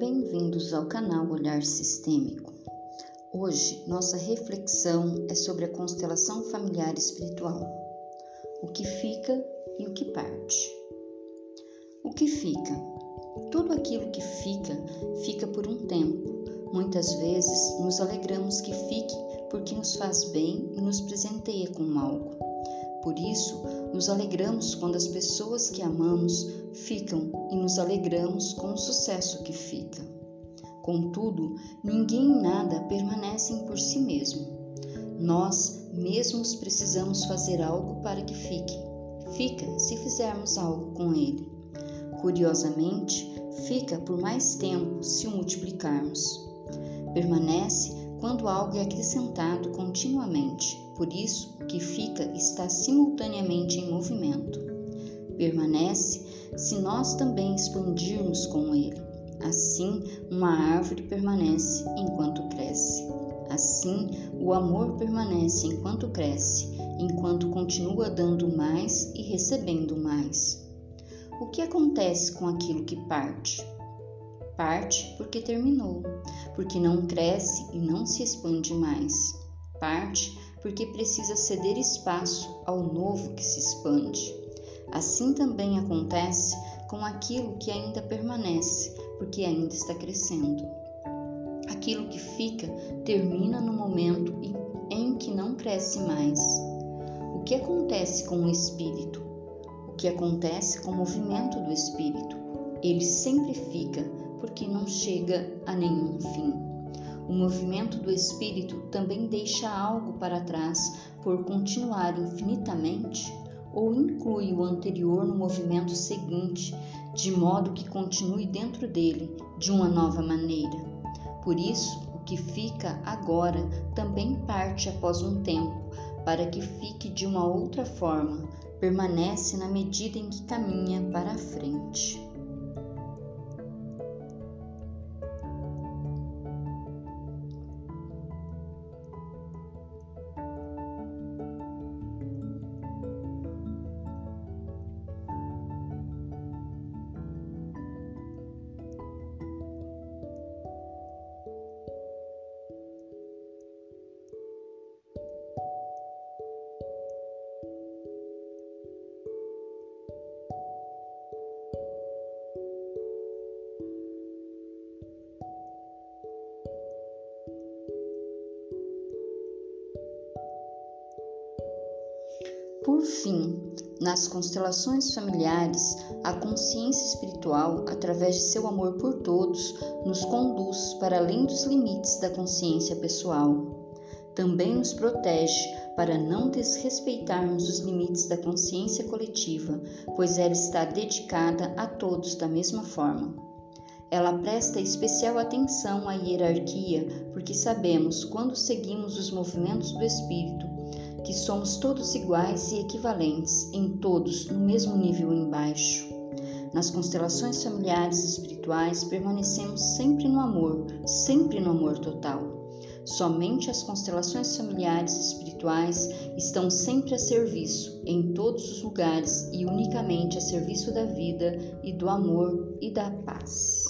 Bem-vindos ao canal Olhar Sistêmico. Hoje, nossa reflexão é sobre a constelação familiar espiritual, o que fica e o que parte. O que fica? Tudo aquilo que fica, fica por um tempo. Muitas vezes nos alegramos que fique porque nos faz bem e nos presenteia com algo. Por isso, nos alegramos quando as pessoas que amamos ficam e nos alegramos com o sucesso que fica. Contudo, ninguém e nada permanecem por si mesmo. Nós mesmos precisamos fazer algo para que fique. Fica se fizermos algo com ele. Curiosamente, fica por mais tempo se o multiplicarmos. Permanece quando algo é acrescentado continuamente. Por isso, o que fica está simultaneamente em movimento. Permanece se nós também expandirmos com ele. Assim, uma árvore permanece enquanto cresce. Assim, o amor permanece enquanto cresce, enquanto continua dando mais e recebendo mais. O que acontece com aquilo que parte? Parte porque terminou, porque não cresce e não se expande mais. Parte porque precisa ceder espaço ao novo que se expande. Assim também acontece com aquilo que ainda permanece, porque ainda está crescendo. Aquilo que fica termina no momento em que não cresce mais. O que acontece com o espírito? O que acontece com o movimento do espírito? Ele sempre fica, porque não chega a nenhum fim. O movimento do espírito também deixa algo para trás por continuar infinitamente ou inclui o anterior no movimento seguinte, de modo que continue dentro dele de uma nova maneira. Por isso, o que fica agora também parte após um tempo, para que fique de uma outra forma, permanece na medida em que caminha para a frente. Por fim, nas constelações familiares, a consciência espiritual, através de seu amor por todos, nos conduz para além dos limites da consciência pessoal. Também nos protege para não desrespeitarmos os limites da consciência coletiva, pois ela está dedicada a todos da mesma forma. Ela presta especial atenção à hierarquia, porque sabemos, quando seguimos os movimentos do espírito, que somos todos iguais e equivalentes, em todos no mesmo nível embaixo. Nas constelações familiares espirituais, permanecemos sempre no amor, sempre no amor total. Somente as constelações familiares espirituais estão sempre a serviço, em todos os lugares e unicamente a serviço da vida e do amor e da paz.